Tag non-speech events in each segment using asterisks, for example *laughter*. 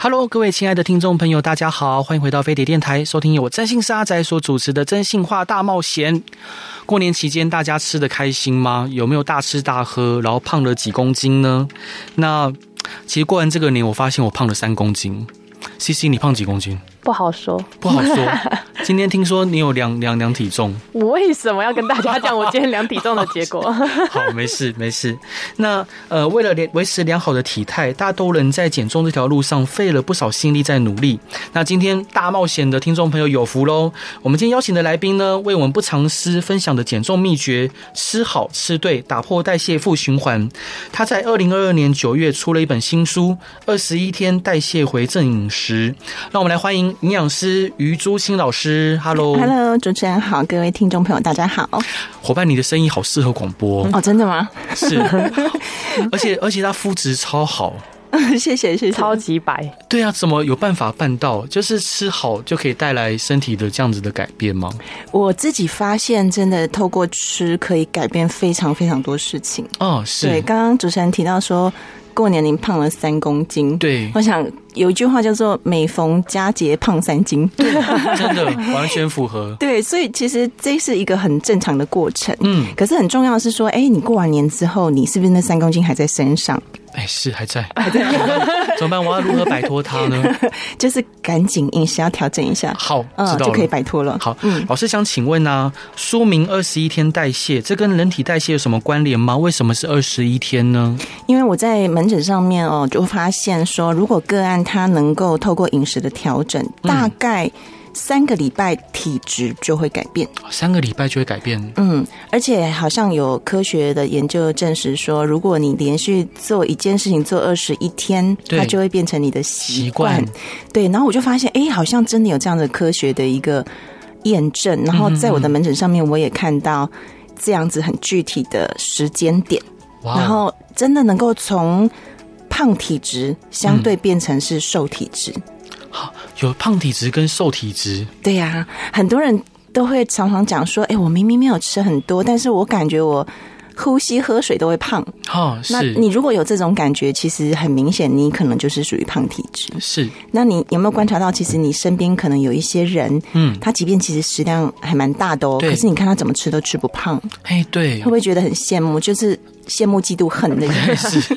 Hello，各位亲爱的听众朋友，大家好，欢迎回到飞碟电台，收听由我真心沙仔所主持的真心话大冒险。过年期间大家吃的开心吗？有没有大吃大喝，然后胖了几公斤呢？那其实过完这个年，我发现我胖了三公斤。CC，你胖几公斤？不好说，不好说。今天听说你有量量量体重，我为什么要跟大家讲我今天量体重的结果？*laughs* 好，没事没事。那呃，为了维持良好的体态，大多人在减重这条路上费了不少心力在努力。那今天大冒险的听众朋友有福喽！我们今天邀请的来宾呢，为我们不藏私分享的减重秘诀：吃好吃对，打破代谢负循环。他在二零二二年九月出了一本新书《二十一天代谢回正饮食》。让我们来欢迎营养师于朱青老师。Hello，Hello，主持人好，各位听众朋友大家好。伙伴，你的声音好适合广播哦，真的吗？是，*laughs* 而且而且他肤质超好，*laughs* 谢谢谢谢，超级白。对啊，怎么有办法办到？就是吃好就可以带来身体的这样子的改变吗？我自己发现，真的透过吃可以改变非常非常多事情。哦，是。对，刚刚主持人提到说。过年您胖了三公斤，对，我想有一句话叫做“每逢佳节胖三斤”，对，真的 *laughs* 完全符合。对，所以其实这是一个很正常的过程。嗯，可是很重要的是说，哎，你过完年之后，你是不是那三公斤还在身上？哎，是还在，还在，怎么办？我要如何摆脱它呢？就是赶紧饮食要调整一下，好，知道了，就可以摆脱了。好，嗯，老师想请问呢，说明二十一天代谢，这跟人体代谢有什么关联吗？为什么是二十一天呢？因为我在门诊上面哦，就发现说，如果个案他能够透过饮食的调整，大概。三个礼拜体质就会改变，三个礼拜就会改变。嗯，而且好像有科学的研究证实说，如果你连续做一件事情做二十一天，它就会变成你的习惯。对，然后我就发现，哎，好像真的有这样的科学的一个验证。然后在我的门诊上面，我也看到这样子很具体的时间点，然后真的能够从胖体质相对变成是瘦体质。好有胖体质跟瘦体质，对呀、啊，很多人都会常常讲说，哎，我明明没有吃很多，但是我感觉我呼吸喝水都会胖。哦，是。那你如果有这种感觉，其实很明显，你可能就是属于胖体质。是。那你有没有观察到，其实你身边可能有一些人，嗯，他即便其实食量还蛮大的哦，可是你看他怎么吃都吃不胖。哎，对。会不会觉得很羡慕？就是。羡慕、嫉妒、恨的人 *laughs* *laughs* 是，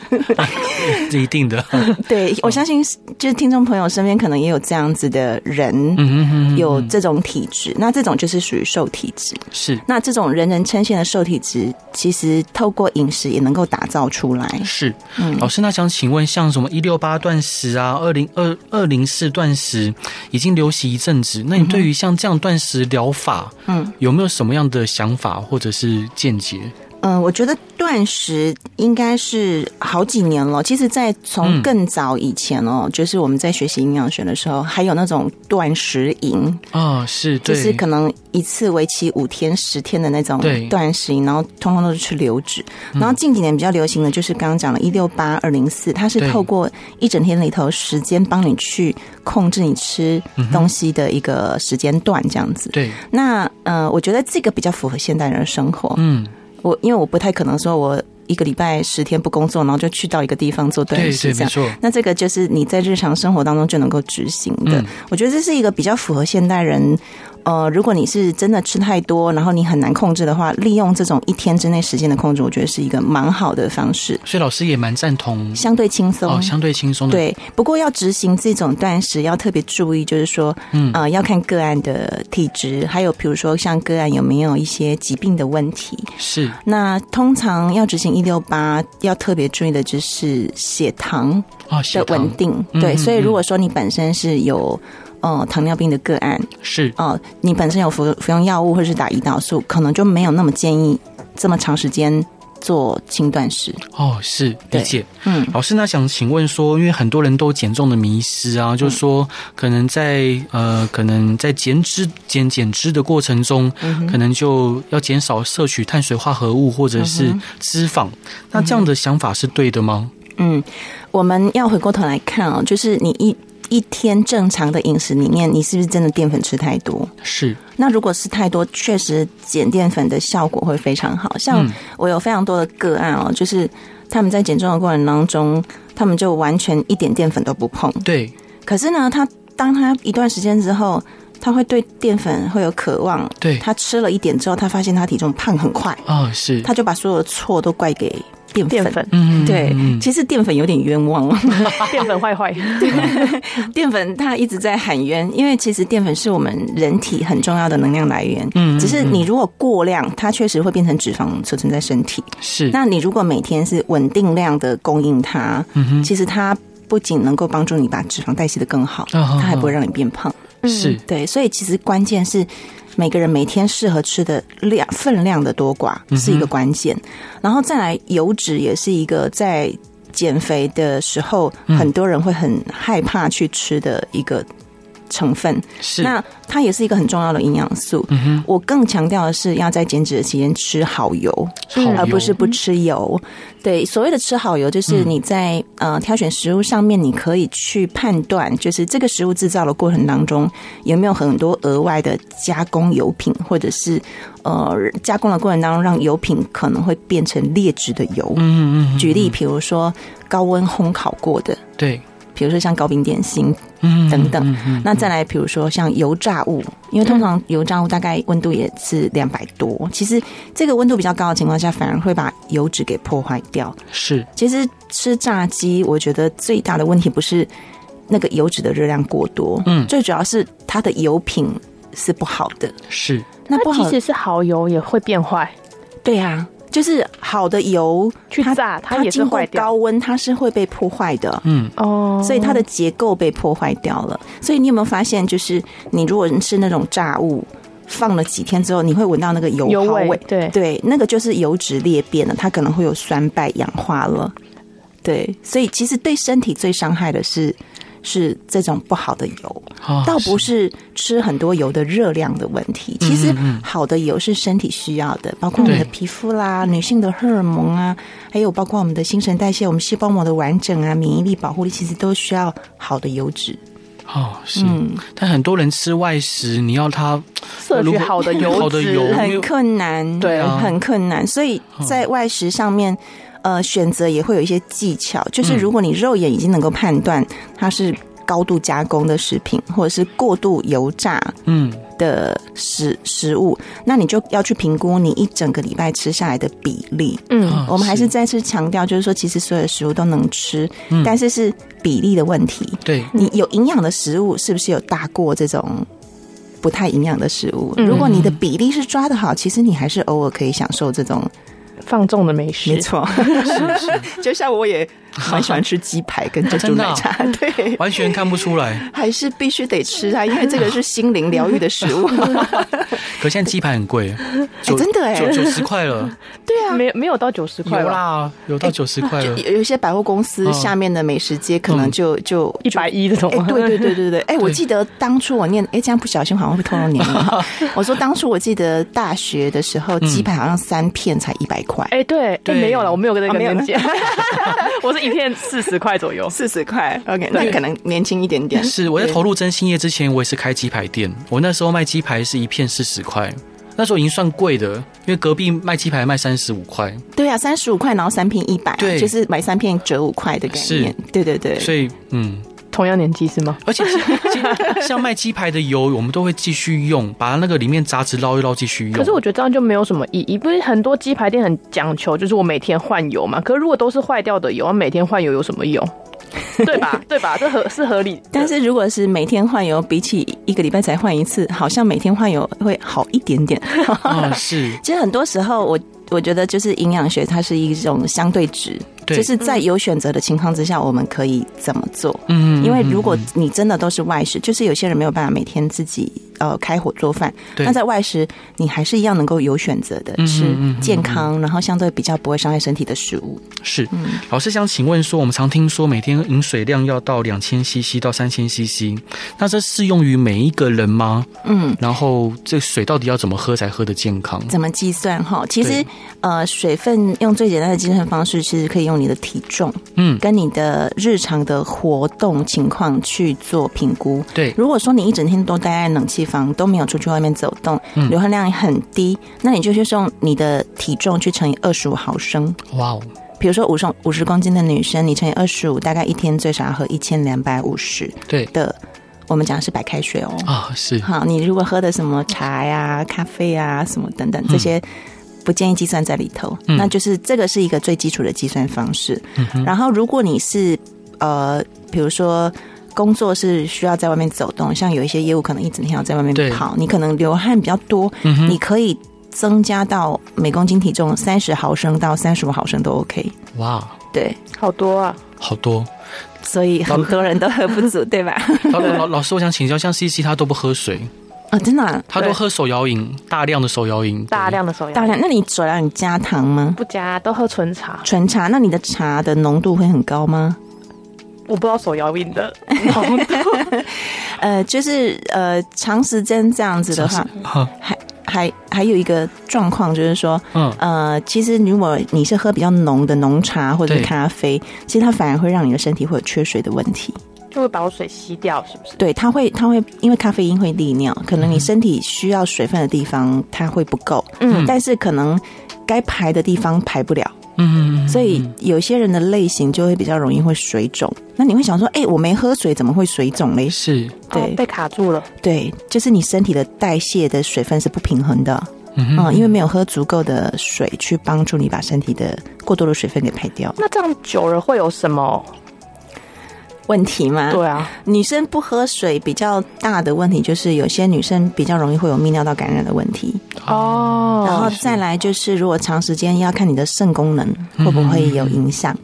这一定的。对，我相信，就是听众朋友身边可能也有这样子的人，有这种体质。那这种就是属于瘦体质。是，那这种人人称羡的瘦体质，其实透过饮食也能够打造出来。是，老师，那想请问，像什么一六八断食啊，二零二二零四断食，已经流行一阵子。那你对于像这样断食疗法，嗯，有没有什么样的想法或者是见解？嗯，我觉得断食应该是好几年了。其实，在从更早以前哦，嗯、就是我们在学习营养学的时候，还有那种断食营啊、哦，是，对，就是可能一次为期五天、十天的那种断食营，然后通通都是吃流质。然后近几年比较流行的就是刚刚讲的“一六八二零四”，它是透过一整天里头时间帮你去控制你吃东西的一个时间段，这样子。对，那呃，我觉得这个比较符合现代人的生活。嗯。我因为我不太可能说，我一个礼拜十天不工作，然后就去到一个地方做短时，这样。那这个就是你在日常生活当中就能够执行的。嗯。我觉得这是一个比较符合现代人。呃，如果你是真的吃太多，然后你很难控制的话，利用这种一天之内时间的控制，我觉得是一个蛮好的方式。所以老师也蛮赞同，相对轻松哦，相对轻松的。对，不过要执行这种断食，要特别注意，就是说，嗯，呃，要看个案的体质，还有比如说像个案有没有一些疾病的问题。是。那通常要执行一六八，要特别注意的就是血糖的稳定。哦，对，所以如果说你本身是有。哦，糖尿病的个案是哦，你本身有服服用药物或者是打胰岛素，可能就没有那么建议这么长时间做轻断食。哦，是理解。嗯，老师，那想请问说，因为很多人都减重的迷失啊，就是说可能在呃，可能在减脂减减脂的过程中，嗯，可能就要减少摄取碳水化合物或者是脂肪。嗯，那这样的想法是对的吗？嗯，我们要回过头来看啊，就是你一。一天正常的饮食里面，你是不是真的淀粉吃太多？是。那如果是太多，确实减淀粉的效果会非常好。像我有非常多的个案哦，就是他们在减重的过程当中，他们就完全一点淀粉都不碰。对。可是呢，他当他一段时间之后，他会对淀粉会有渴望。对，他吃了一点之后，他发现他体重胖很快。啊、哦，是，他就把所有的错都怪给。淀粉，粉，嗯，对，其实淀粉有点冤枉，*laughs* 淀粉坏坏，*laughs* 淀粉它一直在喊冤，因为其实淀粉是我们人体很重要的能量来源，嗯，只是你如果过量，它确实会变成脂肪储存在身体，是，那你如果每天是稳定量的供应它，嗯哼，其实它不仅能够帮助你把脂肪代谢的更好，它还不会让你变胖，是。对，所以其实关键是。每个人每天适合吃的量分量的多寡是一个关键，嗯、然后再来油脂也是一个在减肥的时候很多人会很害怕去吃的一个。成分是，那它也是一个很重要的营养素。嗯哼，我更强调的是要在减脂的期间吃好油，好油，而不是不吃油。对，所谓的吃好油，就是你在呃挑选食物上面，你可以去判断，就是这个食物制造的过程当中有没有很多额外的加工油品，或者是呃加工的过程当中让油品可能会变成劣质的油。嗯嗯，举例，比如说高温烘烤过的，对。比如说像糕饼点心，等等，那再来比如说像油炸物，因为通常油炸物大概温度也是两百多，其实这个温度比较高的情况下，反而会把油脂给破坏掉。是，其实吃炸鸡，我觉得最大的问题不是那个油脂的热量过多，嗯，最主要是它的油品是不好的。是，那不好，即使是好油也会变坏。对呀。就是好的油去炸，它也是坏掉。高温它是会被破坏的，嗯哦，所以它的结构被破坏掉了。所以你有没有发现，就是你如果是那种炸物，放了几天之后，你会闻到那个油耗味，对对，那个就是油脂裂变了，它可能会有酸败氧化了。对，所以其实对身体最伤害的是。是这种不好的油，倒不是吃很多油的热量的问题。其实好的油是身体需要的，包括我们的皮肤啦、女性的荷尔蒙啊，还有包括我们的新陈代谢、我们细胞膜的完整啊、免疫力、保护力，其实都需要好的油脂。哦，是。但很多人吃外食，你要他摄取 *laughs* 好的油脂很困难，对，很困难。所以在外食上面。呃，选择也会有一些技巧，就是如果你肉眼已经能够判断它是高度加工的食品，或者是过度油炸嗯的食食物，那你就要去评估你一整个礼拜吃下来的比例。嗯，我们还是再次强调，就是说，其实所有的食物都能吃，但是是比例的问题。对，你有营养的食物，是不是有大过这种不太营养的食物？如果你的比例是抓的好，其实你还是偶尔可以享受这种。放纵的美食，没错，*laughs* 是是，就像我也 *laughs* 蛮喜欢吃鸡排跟珍珠奶茶，*laughs* 对，完全看不出来，还是必须得吃它，因为这个是心灵疗愈的食物。*laughs* 可现在鸡排很贵，真的哎，九九十块了，对啊，没没有到九十块，有啦，有到九十块了。有有些百货公司下面的美食街可能就就一百一这种，对对对对对。哎，我记得当初我念，哎，这样不小心好像会透露年龄。我说当初我记得大学的时候，鸡排好像三片才一百块。哎，对，对，没有了，我没有跟那个年纪，我是一片四十块左右，四十块。OK，那可能年轻一点点。是我在投入真心业之前，我也是开鸡排店。我那时候卖鸡排是一片四十块，那时候已经算贵的，因为隔壁卖鸡排卖三十五块。对啊，三十五块，然后三片一百，对，就是买三片折五块的概念。对对对，所以嗯。同样年纪是吗？而且像卖鸡排的油，我们都会继续用，把那个里面杂质捞一捞，继续用。可是我觉得这样就没有什么意义。不是很多鸡排店很讲求，就是我每天换油嘛。可是如果都是坏掉的油，每天换油有什么用？*laughs* 对吧？对吧？这合是合理。但是如果是每天换油，比起一个礼拜才换一次，好像每天换油会好一点点。啊，是。*laughs* 其实很多时候，我我觉得就是营养学，它是一种相对值。就是在有选择的情况之下，我们可以怎么做？嗯，因为如果你真的都是外食，就是有些人没有办法每天自己呃开火做饭。那在外食，你还是一样能够有选择的吃健康，然后相对比较不会伤害身体的食物。是，老师想请问说，我们常听说每天饮水量要到两千 CC 到三千 CC，那这适用于每一个人吗？嗯，然后这水到底要怎么喝才喝的健康？怎么计算？哈，其实呃，水分用最简单的计算方式，其实可以用。你的体重，嗯，跟你的日常的活动情况去做评估。对，如果说你一整天都待在冷气房，都没有出去外面走动，流汗量也很低，那你就去用你的体重去乘以二十五毫升。哇哦！比如说五十五十公斤的女生，你乘以二十五，大概一天最少要喝一千两百五十对的，我们讲的是白开水哦。啊，是好，你如果喝的什么茶呀、咖啡啊什么等等这些，不建议计算在里头。嗯、那就是这个是一个最基础的计算方式。嗯、然后，如果你是呃，比如说工作是需要在外面走动，像有一些业务可能一整天要在外面跑，你可能流汗比较多，嗯、你可以。增加到每公斤体重三十毫升到三十五毫升都 OK。哇，对，好多啊，好多，所以很多人都喝不足，*laughs* 对吧？老老老师，我想请教，像 CC 他都不喝水啊？真的啊？他都喝手摇饮，大量的手摇饮，大量的手摇，大量。那你手摇饮加糖吗？不加，都喝纯茶。纯茶，那你的茶的浓度会很高吗？我不知道手摇饮的 *laughs* 浓度。*laughs* 呃，就是呃，长时间这样子的话，还。还还有一个状况就是说，嗯呃，其实如果你是喝比较浓的浓茶或者是咖啡，其实它反而会让你的身体会有缺水的问题，就会把我水吸掉，是不是？对，它会它会因为咖啡因会利尿，可能你身体需要水分的地方它会不够，嗯，但是可能该排的地方排不了。嗯，所以有些人的类型就会比较容易会水肿。那你会想说，哎、欸，我没喝水，怎么会水肿嘞？是，对、哦，被卡住了。对，就是你身体的代谢的水分是不平衡的。嗯，嗯，因为没有喝足够的水去帮助你把身体的过多的水分给排掉。那这样久了会有什么？问题吗？对啊，女生不喝水比较大的问题就是有些女生比较容易会有泌尿道感染的问题哦。然后再来就是，如果长时间要看你的肾功能会不会有影响，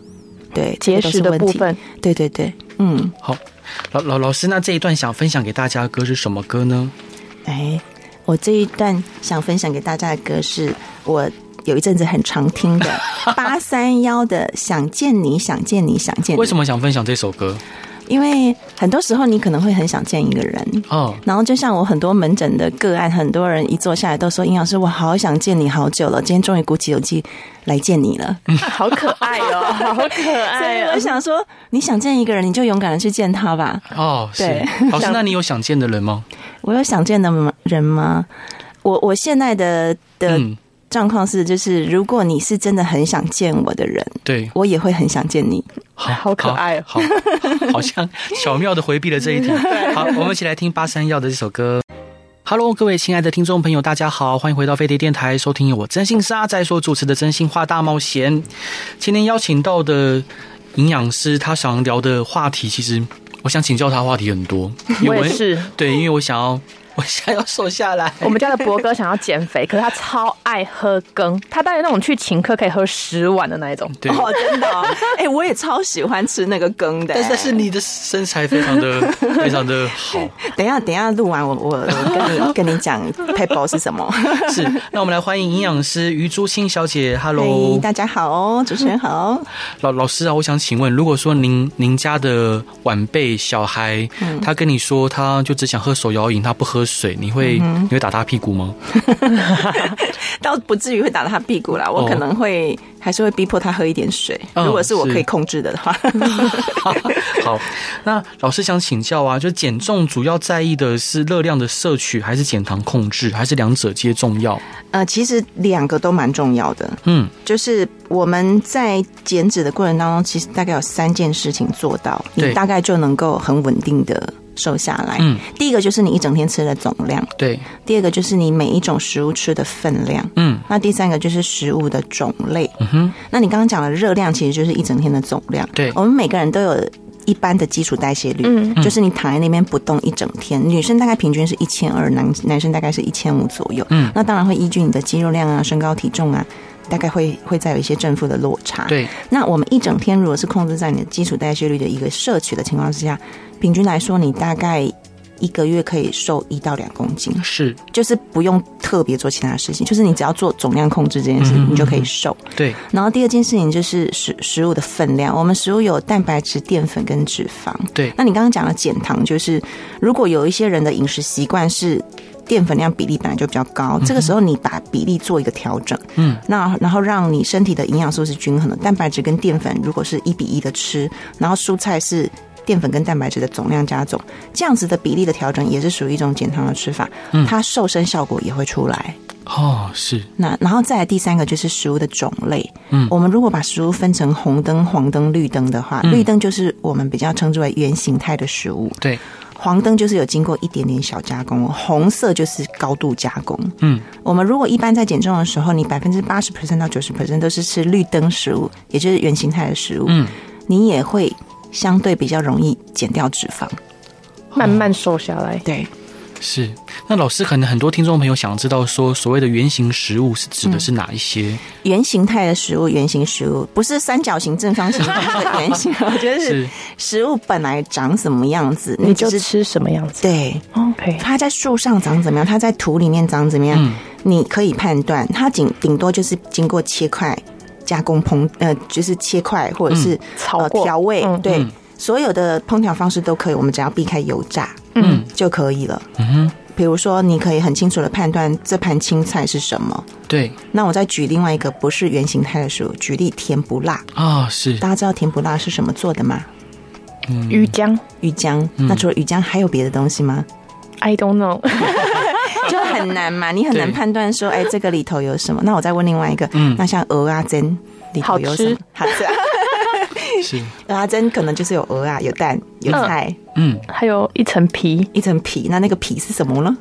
对结石的部分，对对对，嗯，好，老老老师，那这一段想分享给大家的歌是什么歌呢？哎，我这一段想分享给大家的歌是我。有一阵子很常听的 *laughs* 八三夭的想见你想见你想见你，为什么想分享这首歌？因为很多时候你可能会很想见一个人哦，然后就像我很多门诊的个案，很多人一坐下来都说：“营养师，我好想见你好久了，今天终于鼓起勇气来见你了。”好可爱哦，*laughs* 好可爱哦！我想说，你想见一个人，你就勇敢的去见他吧。哦，对，老师，那你有想见的人吗？我有想见的人吗？我我现在的的。嗯状况是，就是如果你是真的很想见我的人，对，我也会很想见你。好，好可爱，好，好像 *laughs* 巧妙的回避了这一题。好，我们一起来听八三夭的这首歌。Hello，各位亲爱的听众朋友，大家好，欢迎回到飞碟电台，收听由我真心是阿仔所主持的《真心话大冒险》。今天邀请到的营养师，他想聊的话题，其实我想请教他话题很多。我也是，对，因为我想要。我想要瘦下来。我们家的博哥想要减肥，可是他超爱喝羹，他大概那种去请客可以喝十碗的那一种。对哦，真的、哦。哎、欸，我也超喜欢吃那个羹的。但是你的身材非常的非常的好。*laughs* 等一下，等一下录完我我我跟你跟你讲 paper 是什么？*laughs* 是。那我们来欢迎营养师于朱青小姐。*laughs* Hello，、hey, 大家好哦，主持人好。老老师啊，我想请问，如果说您您家的晚辈小孩，嗯、他跟你说他就只想喝手摇饮，他不喝。水，你会你会打他屁股吗？*laughs* 倒不至于会打他屁股啦，我可能会还是会逼迫他喝一点水。如果是我可以控制的话。*laughs* *laughs* 好，那老师想请教啊，就减重主要在意的是热量的摄取，还是减糖控制，还是两者皆重要？呃，其实两个都蛮重要的。嗯，就是我们在减脂的过程当中，其实大概有三件事情做到，你大概就能够很稳定的。瘦下来，嗯，第一个就是你一整天吃的总量，对；第二个就是你每一种食物吃的分量，嗯；那第三个就是食物的种类，嗯哼。那你刚刚讲的热量其实就是一整天的总量，对。我们每个人都有一般的基础代谢率，嗯，就是你躺在那边不动一整天，女生大概平均是一千二，男男生大概是一千五左右，嗯。那当然会依据你的肌肉量啊、身高体重啊，大概会会再有一些正负的落差，对。那我们一整天如果是控制在你的基础代谢率的一个摄取的情况之下。平均来说，你大概一个月可以瘦一到两公斤，是，就是不用特别做其他事情，就是你只要做总量控制这件事情，你就可以瘦。对。然后第二件事情就是食食物的分量，我们食物有蛋白质、淀粉跟脂肪。对。那你刚刚讲的减糖，就是如果有一些人的饮食习惯是淀粉量比例本来就比较高，这个时候你把比例做一个调整，嗯，那然后让你身体的营养素是均衡的，蛋白质跟淀粉如果是一比一的吃，然后蔬菜是。淀粉跟蛋白质的总量加总，这样子的比例的调整也是属于一种减糖的吃法，它瘦身效果也会出来。哦，是。那然后再来第三个就是食物的种类。嗯，我们如果把食物分成红灯、黄灯、绿灯的话，嗯、绿灯就是我们比较称之为原形态的食物。对。黄灯就是有经过一点点小加工，红色就是高度加工。嗯，我们如果一般在减重的时候，你百分之八十 percent 到九十 percent 都是吃绿灯食物，也就是原形态的食物。嗯，你也会相对比较容易减掉脂肪，慢慢瘦下来。对。是，那老师可能很多听众朋友想知道说，所谓的原型食物是指的是哪一些？嗯、原型态的食物，原型食物不是三角形、正方形的原型，*laughs* 我觉得是食物本来长什么样子，你就是吃什么样子。对，OK，它在树上长怎么样，它在土里面长怎么样，嗯、你可以判断。它顶顶多就是经过切块、加工、烹，呃，就是切块或者是炒调味，嗯、对。嗯所有的烹调方式都可以，我们只要避开油炸，嗯，就可以了。嗯哼，比如说，你可以很清楚的判断这盘青菜是什么。对。那我再举另外一个不是原形态的食物，举例甜不辣啊、哦，是。大家知道甜不辣是什么做的吗？嗯，鱼浆，鱼浆。那除了鱼浆，还有别的东西吗？I don't know，*laughs* *laughs* 就很难嘛，你很难判断说，哎，这个里头有什么？那我再问另外一个，嗯，那像鹅啊煎里头有什么？好吃。是，蚵仔煎可能就是有鹅啊，有蛋，有菜，嗯，还有一层皮，一层皮。那那个皮是什么呢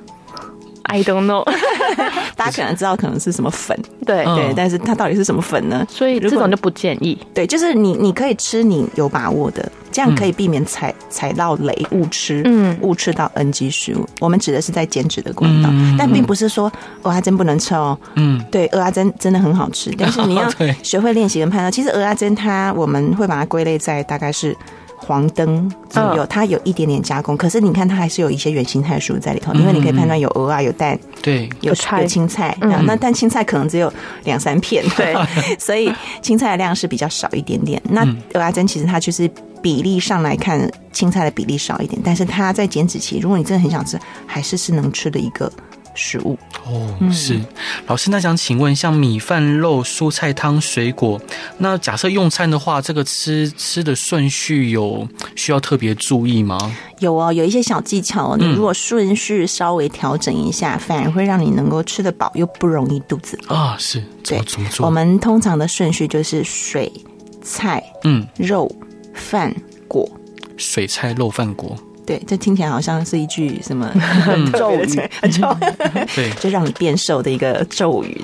？I don't know。*laughs* 大家可能知道，可能是什么粉，对对，但是它到底是什么粉呢？所以这种就不建议。对，就是你你可以吃你有把握的，这样可以避免踩踩到雷误吃，嗯，误吃到 NG 食物。我们指的是在减脂的管道，但并不是说鹅阿珍不能吃哦。嗯，对，蚵仔煎真的很好吃，但是你要 *laughs* 学会练习跟判断。其实蚵仔煎它我们会把它归类在大概是。黄灯左右，它有一点点加工，可是你看它还是有一些原形态的食物在里头，因为你可以判断有鹅啊，有蛋，对，有有青菜，那但青菜可能只有两三片，对，*laughs* 所以青菜的量是比较少一点点。那蚵仔煎其实它就是比例上来看，青菜的比例少一点，但是它在减脂期，如果你真的很想吃，还是是能吃的一个。食物哦，是老师，那想请问，像米饭、肉、蔬菜汤、水果，那假设用餐的话，这个吃吃的顺序有需要特别注意吗？有哦，有一些小技巧，你如果顺序稍微调整一下，嗯、反而会让你能够吃得饱，又不容易肚子饿啊。是，怎么怎么做？我们通常的顺序就是水、菜、嗯、肉、饭、果。水菜肉饭果。对，这听起来好像是一句什么 *laughs* 咒语，*laughs* *laughs* 对，就让你变瘦的一个咒语。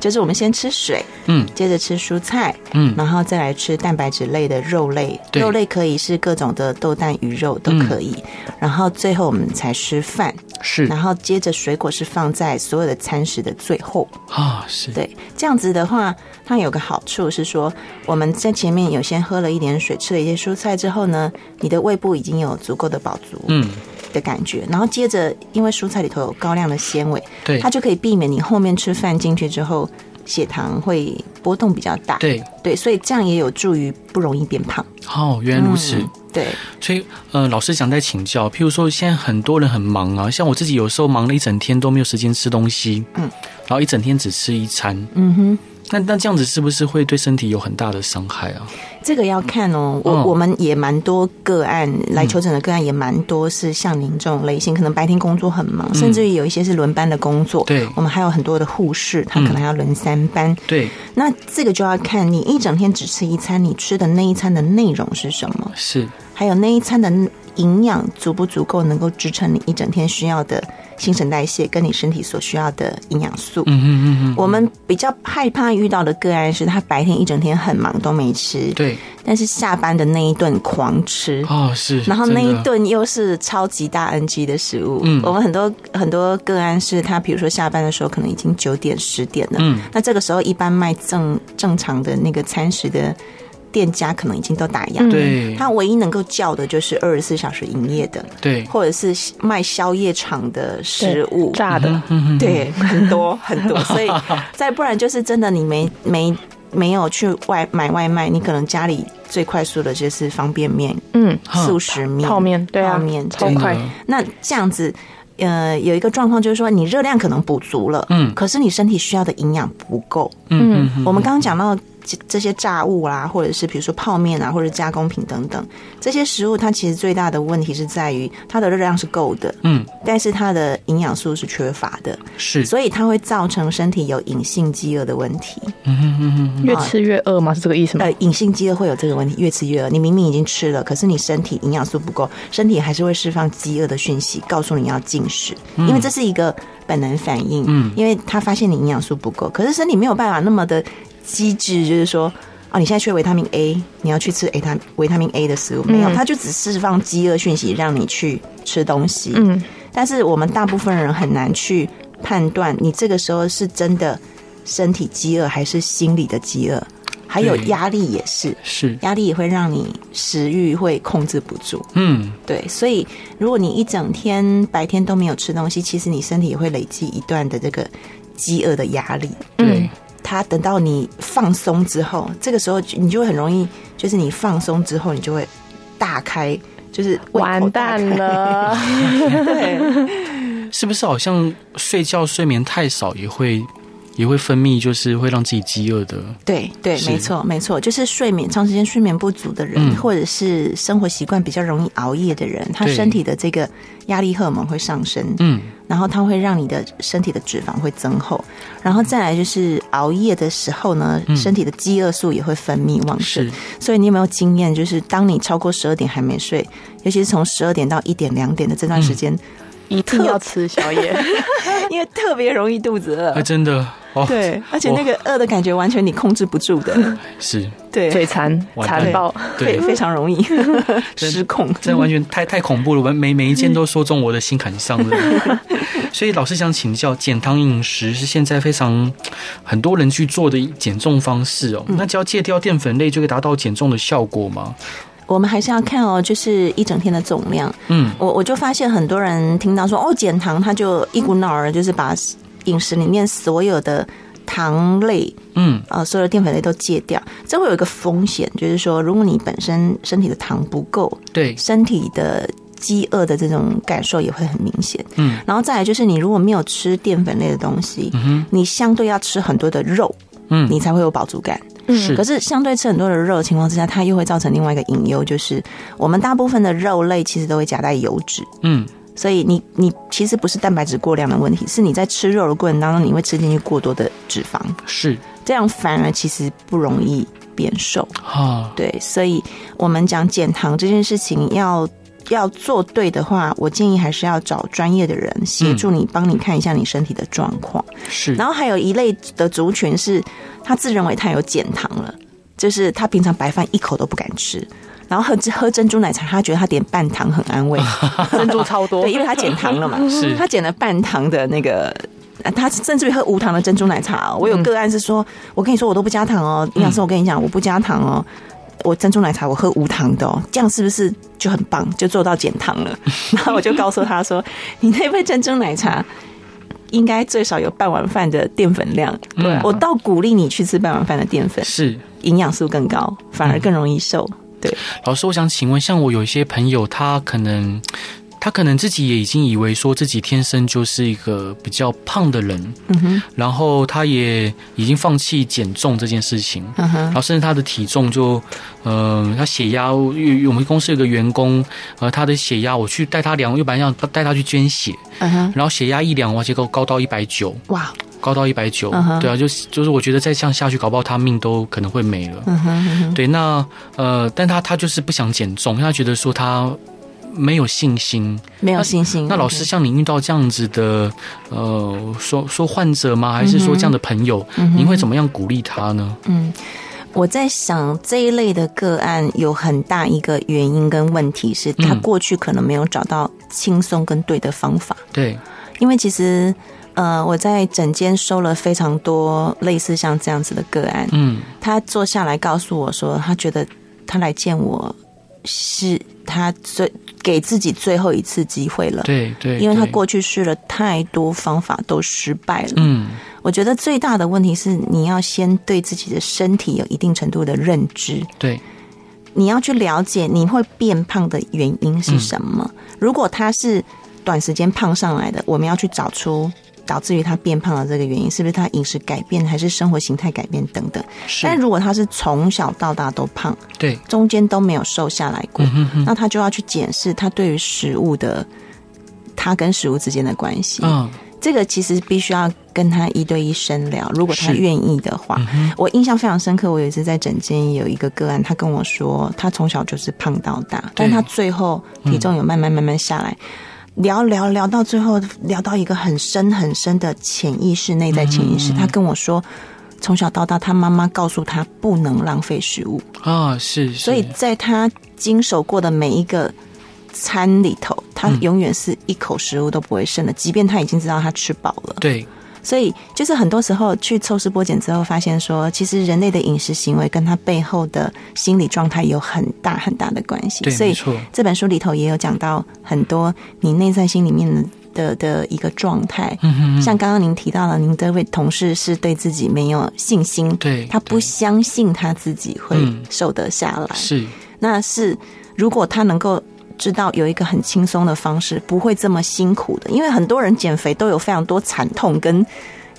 就是我们先吃水，嗯，接着吃蔬菜，嗯，然后再来吃蛋白质类的肉类，肉类可以是各种的豆蛋鱼肉都可以，然后最后我们才吃饭，是，然后接着水果是放在所有的餐食的最后。啊，是。对，这样子的话，它有个好处是说，我们在前面有先喝了一点水，吃了一些蔬菜之后呢，你的胃部已经有足够的。的饱足，嗯，的感觉，然后接着，因为蔬菜里头有高量的纤维，对，它就可以避免你后面吃饭进去之后，血糖会波动比较大，对对，所以这样也有助于不容易变胖。哦，原来如此，嗯、对，所以呃，老师想再请教，譬如说现在很多人很忙啊，像我自己有时候忙了一整天都没有时间吃东西，嗯，然后一整天只吃一餐，嗯哼。那那这样子是不是会对身体有很大的伤害啊？这个要看哦。我我们也蛮多个案来求诊的个案也蛮多，是像您这种类型，可能白天工作很忙，甚至于有一些是轮班的工作。对，我们还有很多的护士，他可能要轮三班。对，那这个就要看你一整天只吃一餐，你吃的那一餐的内容是什么？是，还有那一餐的营养足不足够，能够支撑你一整天需要的。新陈代谢跟你身体所需要的营养素，嗯嗯嗯嗯，我们比较害怕遇到的个案是他白天一整天很忙都没吃，对，但是下班的那一顿狂吃。哦，是，然后那一顿又是超级大 NG 的食物，嗯，我们很多很多个案是他比如说下班的时候可能已经九点十点了，嗯，那这个时候一般卖正正常的那个餐食的。店家可能已经都打烊，对，他唯一能够叫的就是二十四小时营业的，对，或者是卖宵夜场的食物，炸的，对，很多 *laughs* 很多，所以再不然就是真的你没没没有去外买外卖，你可能家里最快速的就是方便面，嗯，速食面、泡面，对啊，泡面超快。那这样子，呃，有一个状况就是说，你热量可能补足了，嗯，可是你身体需要的营养不够，嗯嗯，我们刚刚讲到。这些炸物啊，或者是比如说泡面啊，或者加工品等等这些食物，它其实最大的问题是在于它的热量是够的，嗯，但是它的营养素是缺乏的，是，所以它会造成身体有隐性饥饿的问题。嗯哼嗯哼，越吃越饿吗？是这个意思吗？呃，隐性饥饿会有这个问题，越吃越饿。你明明已经吃了，可是你身体营养素不够，身体还是会释放饥饿的讯息，告诉你要进食，因为这是一个本能反应。嗯，因为他发现你营养素不够，可是身体没有办法那么的机制，就是说，哦，你现在缺维他命 A，你要去吃维他维他命 A 的食物，没有，它就只释放饥饿讯息，让你去吃东西。嗯，但是我们大部分人很难去判断，你这个时候是真的身体饥饿，还是心理的饥饿。还有压力也是，是。压力也会让你食欲会控制不住。嗯，对，所以如果你一整天白天都没有吃东西，其实你身体也会累积一段的这个饥饿的压力。对，它等到你放松之后，这个时候你就会很容易，就是你放松之后，你就会大开，就是完蛋了。*laughs* 对，*laughs* 是不是好像睡觉睡眠太少也会？也会分泌，就是会让自己饥饿的。对对，没错没错，就是睡眠长时间睡眠不足的人，嗯、或者是生活习惯比较容易熬夜的人，他身体的这个压力荷尔蒙会上升。嗯，然后它会让你的身体的脂肪会增厚，然后再来就是熬夜的时候呢，嗯、身体的饥饿素也会分泌旺盛。所以你有没有经验？就是当你超过十二点还没睡，尤其是从十二点到一点两点的这段时间，嗯、一定要吃宵夜，*laughs* 因为特别容易肚子饿。啊、真的。Oh, 对，而且那个饿的感觉完全你控制不住的，是，对，嘴馋残暴，对，非常容易 *laughs* 失控，这完全太太恐怖了，我每每一件都说中我的心坎上了。*laughs* 所以老师想请教，减糖饮食是现在非常很多人去做的减重方式哦。那只要戒掉淀粉类，就可以达到减重的效果吗？我们还是要看哦，就是一整天的总量。嗯，我我就发现很多人听到说哦减糖，他就一股脑儿就是把。饮食里面所有的糖类，嗯，啊，所有的淀粉类都戒掉，这会有一个风险，就是说，如果你本身身体的糖不够，对，身体的饥饿的这种感受也会很明显，嗯，然后再来就是，你如果没有吃淀粉类的东西，嗯哼，你相对要吃很多的肉，嗯，你才会有饱足感，嗯，可是相对吃很多的肉的情况之下，它又会造成另外一个隐忧，就是我们大部分的肉类其实都会夹带油脂，嗯。所以你你其实不是蛋白质过量的问题，是你在吃肉的过程当中，你会吃进去过多的脂肪，是。这样反而其实不容易变瘦。啊。对，所以我们讲减糖这件事情要要做对的话，我建议还是要找专业的人协助你，帮你看一下你身体的状况。是，然后还有一类的族群是，他自认为他有减糖了，就是他平常白饭一口都不敢吃。然后喝喝珍珠奶茶，他觉得他点半糖很安慰，*laughs* 珍珠超多，对，因为他减糖了嘛，*laughs* 是。他减了半糖的那个，他甚至于喝无糖的珍珠奶茶哦。我有个案是说，我跟你说我都不加糖哦，营养师我跟你讲我不加糖哦，我珍珠奶茶我喝无糖的哦，这样是不是就很棒，就做到减糖了？*laughs* 然后我就告诉他说，你那杯珍珠奶茶应该最少有半碗饭的淀粉量，对，我倒鼓励你去吃半碗饭的淀粉，是营养素更高，反而更容易瘦。对，老师，我想请问，像我有一些朋友，他可能，他可能自己也已经以为说自己天生就是一个比较胖的人，嗯哼，然后他也已经放弃减重这件事情，嗯哼，然后甚至他的体重就，嗯、呃，他血压，我们公司有个员工，呃，他的血压，我去带他量，又本来要带他去捐血，嗯哼，然后血压一量，哇，结果高到一百九，哇。高到一百九，对啊，就是就是，我觉得再这样下去，搞不好他命都可能会没了。嗯哼对，那呃，但他他就是不想减重，因为他觉得说他没有信心，没有信心。那，那老师，像您遇到这样子的呃，说说患者吗？还是说这样的朋友，嗯、您会怎么样鼓励他呢？嗯，我在想这一类的个案有很大一个原因跟问题是他过去可能没有找到轻松跟对的方法。对，因为其实。呃，我在诊间收了非常多类似像这样子的个案。嗯，他坐下来告诉我说，他觉得他来见我是他最给自己最后一次机会了。对对，因为他过去试了太多方法都失败了。嗯，我觉得最大的问题是你要先对自己的身体有一定程度的认知。对，你要去了解你会变胖的原因是什么。如果他是短时间胖上来的，我们要去找出。导致于他变胖的这个原因，是不是他饮食改变，还是生活形态改变等等？但如果他是从小到大都胖，对，中间都没有瘦下来过，那他就要去检视他对于食物的，他跟食物之间的关系。嗯。这个其实必须要跟他一对一深聊，如果他愿意的话。嗯、我印象非常深刻，我有一次在诊间有一个个案，他跟我说，他从小就是胖到大，但他最后体重有慢慢慢慢下来。嗯、聊聊聊到最后，聊到一个很深很深的潜意识、内在潜意识，他跟我说，从小到大，他妈妈告诉他不能浪费食物啊，是，是，所以在他经手过的每一个。餐里头，他永远是一口食物都不会剩的，即便他已经知道他吃饱了。对，所以就是很多时候去抽丝剥茧之后，发现说，其实人类的饮食行为跟他背后的心理状态有很大很大的关系。对，所以这本书里头也有讲到很多你内在心里面的的一个状态。嗯哼，像刚刚您提到了，您这位同事是对自己没有信心，对，他不相信他自己会瘦得下来。是，那是如果他能够。知道有一个很轻松的方式，不会这么辛苦的，因为很多人减肥都有非常多惨痛跟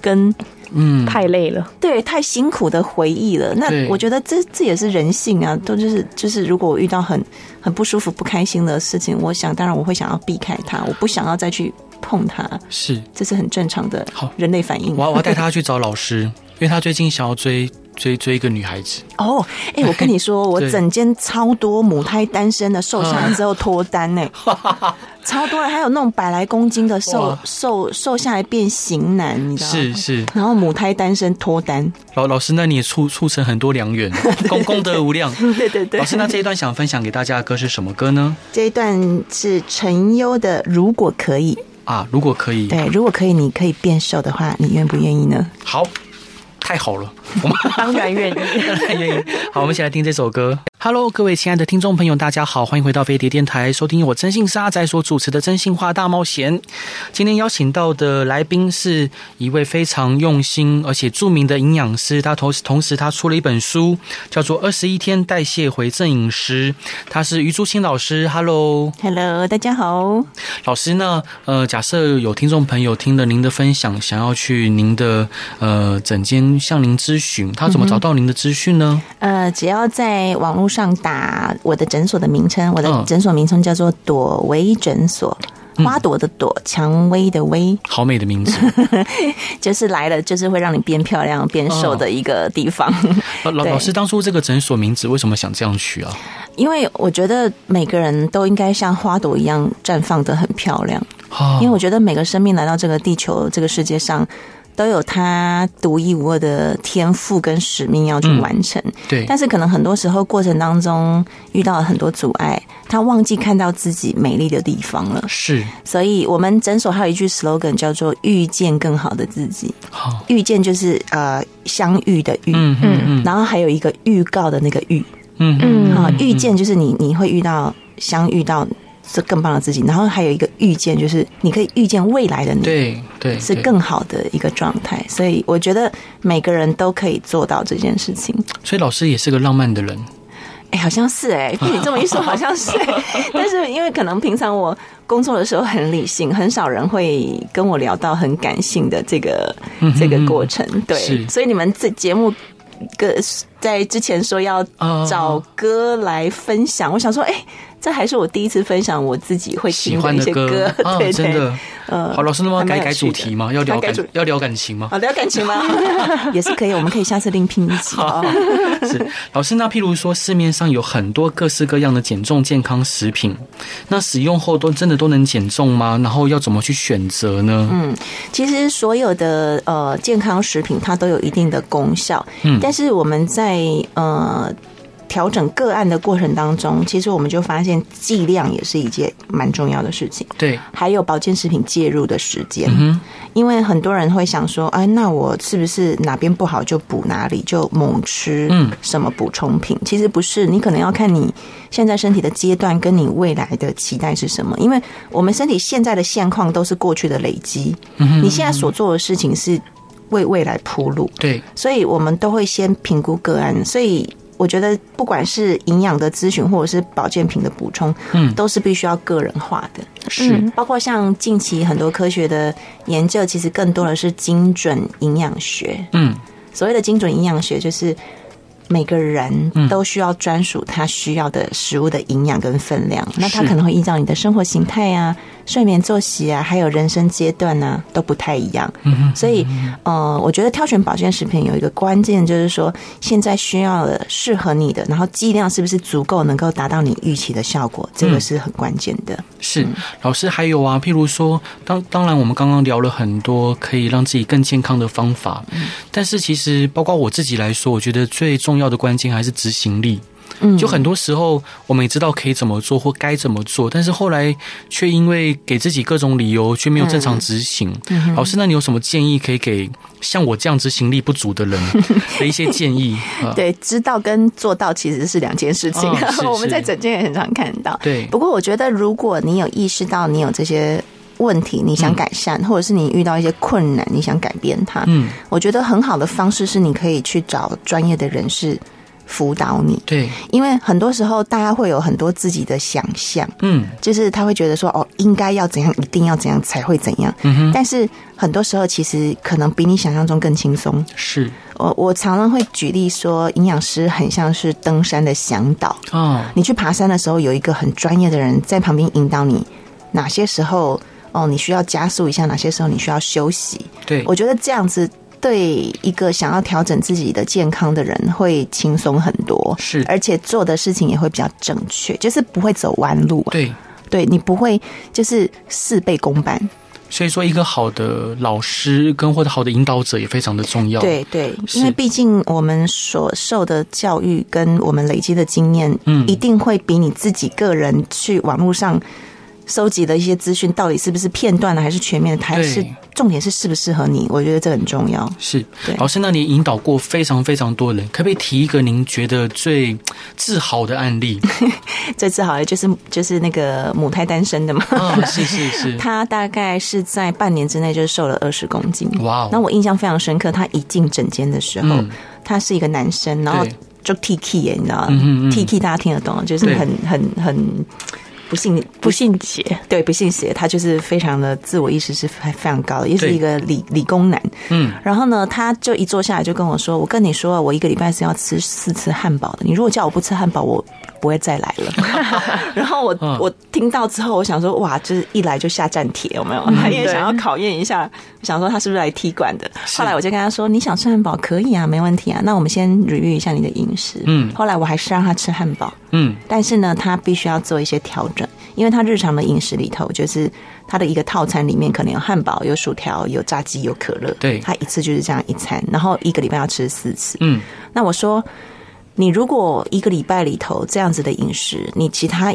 跟嗯太累了，对，太辛苦的回忆了。那我觉得这这也是人性啊，都就是就是，如果我遇到很很不舒服、不开心的事情，我想当然我会想要避开它，我不想要再去碰它，是，这是很正常的好人类反应。我要我要带他去找老师，因为他最近想要追。追追一个女孩子哦，哎、欸，我跟你说，*laughs* 我整间超多母胎单身的瘦下来之后脱单呢，*laughs* 超多了，还有那种百来公斤的瘦瘦瘦下来变型男，你知道吗？是是，然后母胎单身脱单，老老师，那你也促促成很多良缘，*laughs* 功功德无量。对对对，老师，那这一段想分享给大家的歌是什么歌呢？这一段是陈优的《如果可以》啊，如果可以，对，如果可以，你可以变瘦的话，你愿不愿意呢？好。太好了，我们当然愿意，*laughs* 当然愿意。好，我们一起来听这首歌。Hello，各位亲爱的听众朋友，大家好，欢迎回到飞碟电台，收听我真心是阿仔所主持的《真心话大冒险》。今天邀请到的来宾是一位非常用心而且著名的营养师，他同时同时他出了一本书，叫做《二十一天代谢回正饮食》，他是余朱清老师。Hello，Hello，大家好。老师呢？呃，假设有听众朋友听了您的分享，想要去您的呃诊间向您咨询，他怎么找到您的资讯呢？呃，只要在网络。上打我的诊所的名称，我的诊所名称叫做朵薇诊所，花朵的朵，蔷薇的薇，好美的名字，*laughs* 就是来了，就是会让你变漂亮、变瘦的一个地方。*laughs* 老老师当初这个诊所名字为什么想这样取啊？因为我觉得每个人都应该像花朵一样绽放的很漂亮，因为我觉得每个生命来到这个地球、这个世界上。都有他独一无二的天赋跟使命要去完成，嗯，对。但是可能很多时候过程当中遇到了很多阻碍，他忘记看到自己美丽的地方了。是，所以我们诊所还有一句 slogan 叫做“遇见更好的自己”。好，遇见就是呃相遇的遇，嗯嗯嗯，然后还有一个预告的那个预，嗯嗯，好，遇见就是你你会遇到相遇到。是更棒的自己，然后还有一个遇见，就是你可以遇见未来的你，对对，是更好的一个状态。所以我觉得每个人都可以做到这件事情。所以老师也是个浪漫的人，哎，好像是哎，被你这么一说，*laughs* 好像是。但是因为可能平常我工作的时候很理性，很少人会跟我聊到很感性的这个这个过程。对，所以你们这节目。歌在之前说要找歌来分享，我想说，哎，这还是我第一次分享我自己会喜欢的歌，*laughs* 对，真的，呃，好，老师，那么改改主题吗？要聊感要聊感情吗？好，聊感情吗？*laughs* 也是可以，我们可以下次另聘一集。是老师，那譬如说市面上有很多各式各样的减重健康食品，那使用后都真的都能减重吗？然后要怎么去选择呢？嗯，其实所有的呃健康食品它都有一定的功效，嗯。但是我们在呃调整个案的过程当中，其实我们就发现剂量也是一件蛮重要的事情。对，还有保健食品介入的时间。嗯，因为很多人会想说，哎，那我是不是哪边不好就补哪里，就猛吃什么补充品？其实不是，你可能要看你现在身体的阶段，跟你未来的期待是什么。因为我们身体现在的现况都是过去的累积，你现在所做的事情是。为未来铺路，对，所以我们都会先评估个案，所以我觉得不管是营养的咨询或者是保健品的补充，嗯，都是必须要个人化的。是，包括像近期很多科学的研究，其实更多的是精准营养学。嗯，所谓的精准营养学就是。每个人都需要专属他需要的食物的营养跟分量，那他可能会依照你的生活形态啊、睡眠作息啊，还有人生阶段呢、啊，都不太一样。所以，呃，我觉得挑选保健食品有一个关键，就是说现在需要的适合你的，然后剂量是不是足够，能够达到你预期的效果，这个是很关键的。是，老师还有啊，譬如说，当当然我们刚刚聊了很多可以让自己更健康的方法，但是其实包括我自己来说，我觉得最重要的关键还是执行力。嗯，就很多时候我们也知道可以怎么做或该怎么做，但是后来却因为给自己各种理由，却没有正常执行。嗯，老师，那你有什么建议可以给像我这样执行力不足的人 *laughs* 的一些建议？对，知道跟做到其实是两件事情。*laughs* 我们在整间也很常看到。对，不过我觉得如果你有意识到你有这些问题，你想改善，嗯，或者是你遇到一些困难，你想改变它，嗯，我觉得很好的方式是你可以去找专业的人士。辅导你，对，因为很多时候大家会有很多自己的想象，嗯，就是他会觉得说，哦，应该要怎样，一定要怎样才会怎样，嗯哼。但是很多时候其实可能比你想象中更轻松。是，我我常常会举例说，营养师很像是登山的向导哦。你去爬山的时候，有一个很专业的人在旁边引导你，哪些时候哦你需要加速一下，哪些时候你需要休息。对，我觉得这样子。对一个想要调整自己的健康的人，会轻松很多，是，而且做的事情也会比较正确，就是不会走弯路啊。对，对你不会就是事倍功半。所以说，一个好的老师跟或者好的引导者也非常的重要。对对，因为毕竟我们所受的教育跟我们累积的经验，嗯，一定会比你自己个人去网络上。收集的一些资讯到底是不是片段的，还是全面的？还是重点是适不适合你？我觉得这很重要。是，老师，那你引导过非常非常多人，可不可以提一个您觉得最自豪的案例？*laughs* 最自豪的就是就是那个母胎单身的嘛。哦，是是是。*laughs* 他大概是在半年之内就瘦了二十公斤。哇！那我印象非常深刻，他一进诊间的时候，嗯，他是一个男生，然后就 T K 耶，你知道吗？嗯嗯 T K 大家听得懂，就是很很很。不信不信邪，对，不信邪，他就是非常的自我意识是非非常高的，也是一个理理工男。嗯，然后呢，他就一坐下来就跟我说：“我跟你说，我一个礼拜是要吃四次汉堡的。你如果叫我不吃汉堡，我不会再来了。*laughs* ”然后我我听到之后，我想说：“哇，就是一来就下站帖，有没有？*laughs* 他也想要考验一下，想说他是不是来踢馆的。”后来我就跟他说：“你想吃汉堡可以啊，没问题啊。那我们先 review 一下你的饮食。”嗯，后来我还是让他吃汉堡。嗯，但是呢，他必须要做一些调整。因为他日常的饮食里头，就是他的一个套餐里面可能有汉堡、有薯条、有炸鸡、有可乐。对，他一次就是这样一餐，然后一个礼拜要吃四次。嗯，那我说，你如果一个礼拜里头这样子的饮食，你其他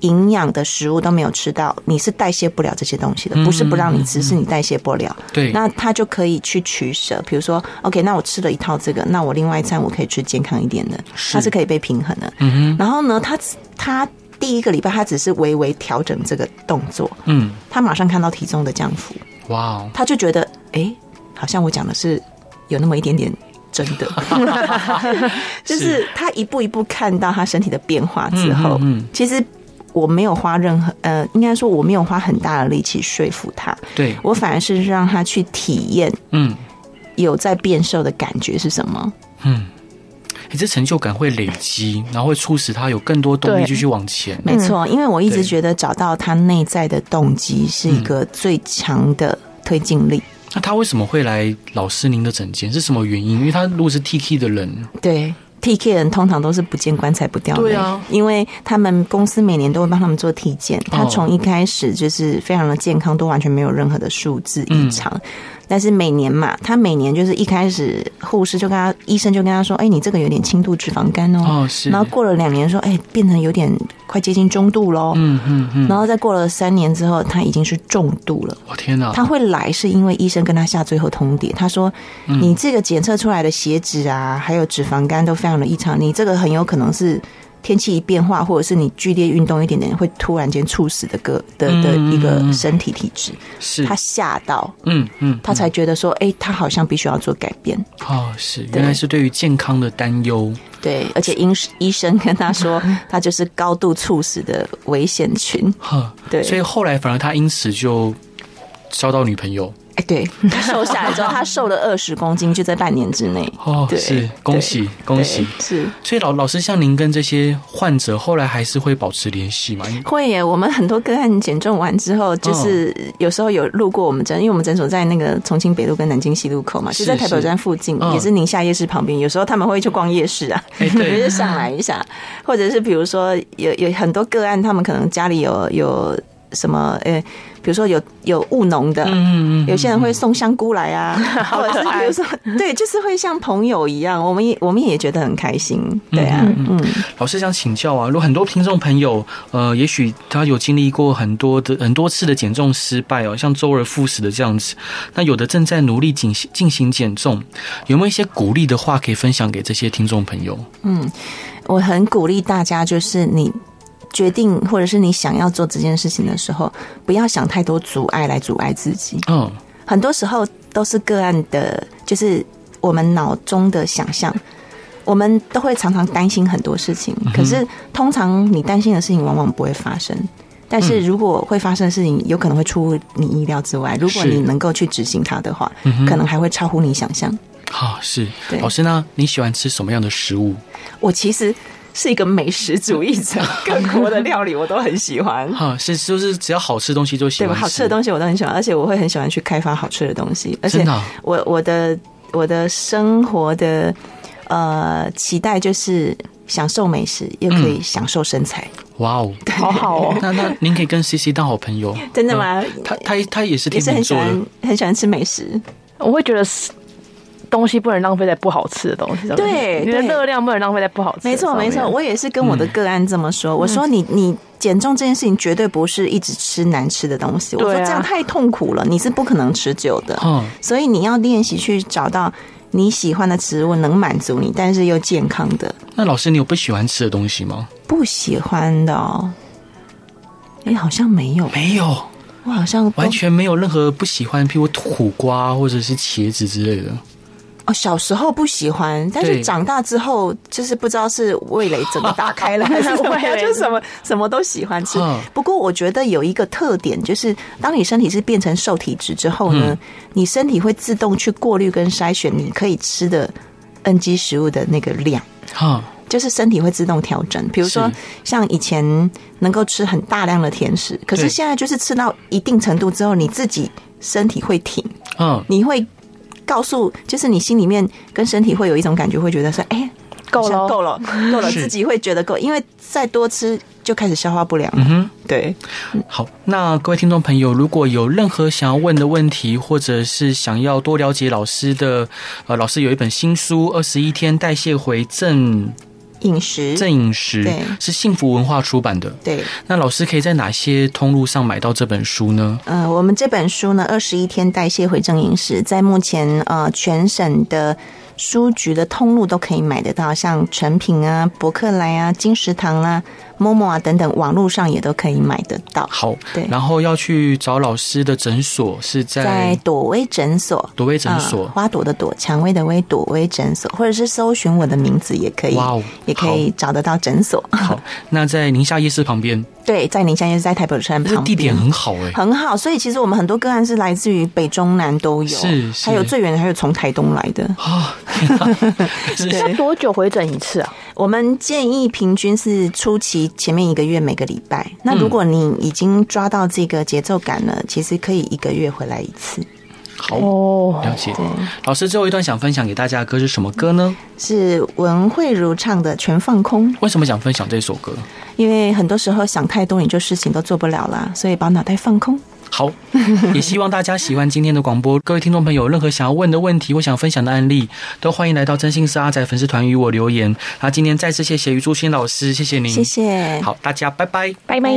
营养的食物都没有吃到，你是代谢不了这些东西的。不是不让你吃，是你代谢不了。对，那他就可以去取舍。比如说，OK，那我吃了一套这个，那我另外一餐我可以吃健康一点的，它是可以被平衡的。嗯哼，然后呢，他他。第一个礼拜，他只是微微调整这个动作，嗯，他马上看到体重的降幅，哇，哦他就觉得，哎、欸，好像我讲的是有那么一点点真的，*laughs* 就是他一步一步看到他身体的变化之后，嗯，嗯，嗯，其实我没有花任何，呃，应该说我没有花很大的力气说服他，对，我反而是让他去体验，嗯，有在变瘦的感觉是什么，嗯。你这成就感会累积，然后会促使他有更多动力继续往前。没错，因为我一直觉得找到他内在的动机是一个最强的推进力。那他为什么会来老师您的诊间？是什么原因？因为他如果是 TK 的人，对 TK 人通常都是不见棺材不掉泪。对啊，因为他们公司每年都会帮他们做体检，他从一开始就是非常的健康，都完全没有任何的数字异常。嗯但是每年嘛，他每年就是一开始护士就跟他，医生就跟他说：“哎，你这个有点轻度脂肪肝哦。”哦，是。然后过了两年说：“哎，变成有点快接近中度喽。”嗯嗯嗯。然后再过了三年之后，他已经是重度了。我天哪！他会来是因为医生跟他下最后通牒，他说：“你这个检测出来的血脂啊，还有脂肪肝都非常的异常，你这个很有可能是天气一变化，或者是你剧烈运动一点点，会突然间猝死的个的的一个身体体质，是他吓到，嗯嗯，他才觉得说，哎，他好像必须要做改变。哦，是，原来是对于健康的担忧。对，而且医医生跟他说，*laughs* 他就是高度猝死的危险群。呵，对，所以后来反而他因此就交到女朋友。哎，对，他瘦下来之后，他瘦了二十公斤，就在半年之内。*laughs* 哦，是，恭喜恭喜，是。所以老老师像您跟这些患者后来还是会保持联系吗？会耶，我们很多个案减重完之后，就是有时候有路过我们诊，因为我们诊所在那个重庆北路跟南京西路口嘛，就在台北站附近，也是宁夏夜市旁边。有时候他们会去逛夜市啊，*laughs* 就上来一下，或者是比如说有有很多个案，他们可能家里有有什么诶。比如说有有务农的，嗯嗯，有些人会送香菇来啊，*laughs* 或者是比如说，对，就是会像朋友一样，我们也我们也觉得很开心，对啊，嗯，嗯，老师想请教啊，如果很多听众朋友，呃，也许他有经历过很多的很多次的减重失败哦，像周而复始的这样子，那有的正在努力进行进行减重，有没有一些鼓励的话可以分享给这些听众朋友？嗯，我很鼓励大家，就是你。决定或者是你想要做这件事情的时候，不要想太多阻碍来阻碍自己。嗯，很多时候都是个案的，就是我们脑中的想象。我们都会常常担心很多事情，可是通常你担心的事情往往不会发生。但是如果会发生的事情，有可能会出乎你意料之外。如果你能够去执行它的话，可能还会超乎你想象。好，是。老师呢？你喜欢吃什么样的食物？我其实。是一个美食主义者，*laughs* 各国的料理我都很喜欢。*laughs* 哈，是就是只要好吃的东西就喜欢。对，好吃的东西我都很喜欢，而且我会很喜欢去开发好吃的东西。而且我我的我的生活的呃期待就是享受美食，又可以享受身材。哇哦，好好哦。*laughs* 那那您可以跟 CC 当好朋友？真的吗？他他他也是挺很喜欢很喜欢吃美食。我会觉得是。东西不能浪费在不好吃的东西上面，对，你的热量不能浪费在不好吃的。没错，没错，我也是跟我的个案这么说。嗯、我说你，你减重这件事情绝对不是一直吃难吃的东西。我说这样太痛苦了，你是不可能持久的。嗯，所以你要练习去找到你喜欢的食物，能满足你，但是又健康的。那老师，你有不喜欢吃的东西吗？不喜欢的，哦，哎，好像没有，没有，我好像完全没有任何不喜欢，譬如苦瓜或者是茄子之类的。小时候不喜欢，但是长大之后就是不知道是味蕾怎么打开了，*laughs* 还是怎么样，就什么什么都喜欢吃。不过我觉得有一个特点，就是当你身体是变成受体质之后呢，你身体会自动去过滤跟筛选你可以吃的 NG 食物的那个量，就是身体会自动调整。比如说像以前能够吃很大量的甜食，可是现在就是吃到一定程度之后，你自己身体会停，嗯，你会。告诉就是你心里面跟身体会有一种感觉，会觉得说，哎，够了，够了，*laughs* 够了，自己会觉得够，因为再多吃就开始消化不良。嗯哼，对。好，那各位听众朋友，如果有任何想要问的问题，或者是想要多了解老师的，呃，老师有一本新书《二十一天代谢回正》。饮食，正饮食，对，是幸福文化出版的。对，那老师可以在哪些通路上买到这本书呢？呃，我们这本书呢，二十一天代谢回正饮食，在目前呃全省的书局的通路都可以买得到，像成品啊、博客来啊、金石堂啊。Momo 啊，等等，网络上也都可以买得到。好，对，然后要去找老师的诊所是在在朵薇诊所，朵薇诊所，花朵的朵，蔷薇的薇，朵薇诊所，或者是搜寻我的名字也可以。哇哦，也可以找得到诊所。好，那在宁夏夜市旁边。对，在宁夏夜市，在台北车站旁边，地点很好哎，很好。所以其实我们很多个案是来自于北中南都有，是，还有最远的还有从台东来的啊。要 *laughs* 多久回诊一次啊？我们建议平均是初期前面一个月每个礼拜。那如果你已经抓到这个节奏感了，其实可以一个月回来一次。好，了解。老师最后一段想分享给大家的歌是什么歌呢？是文慧如唱的《全放空》。为什么想分享这首歌？因为很多时候想太多，你就事情都做不了了，所以把脑袋放空。好，也希望大家喜欢今天的广播。各位听众朋友，任何想要问的问题或想分享的案例，都欢迎来到真心是阿仔粉丝团与我留言。那今天再次谢谢于朱新老师，谢谢您，谢谢。好，大家拜拜，拜拜。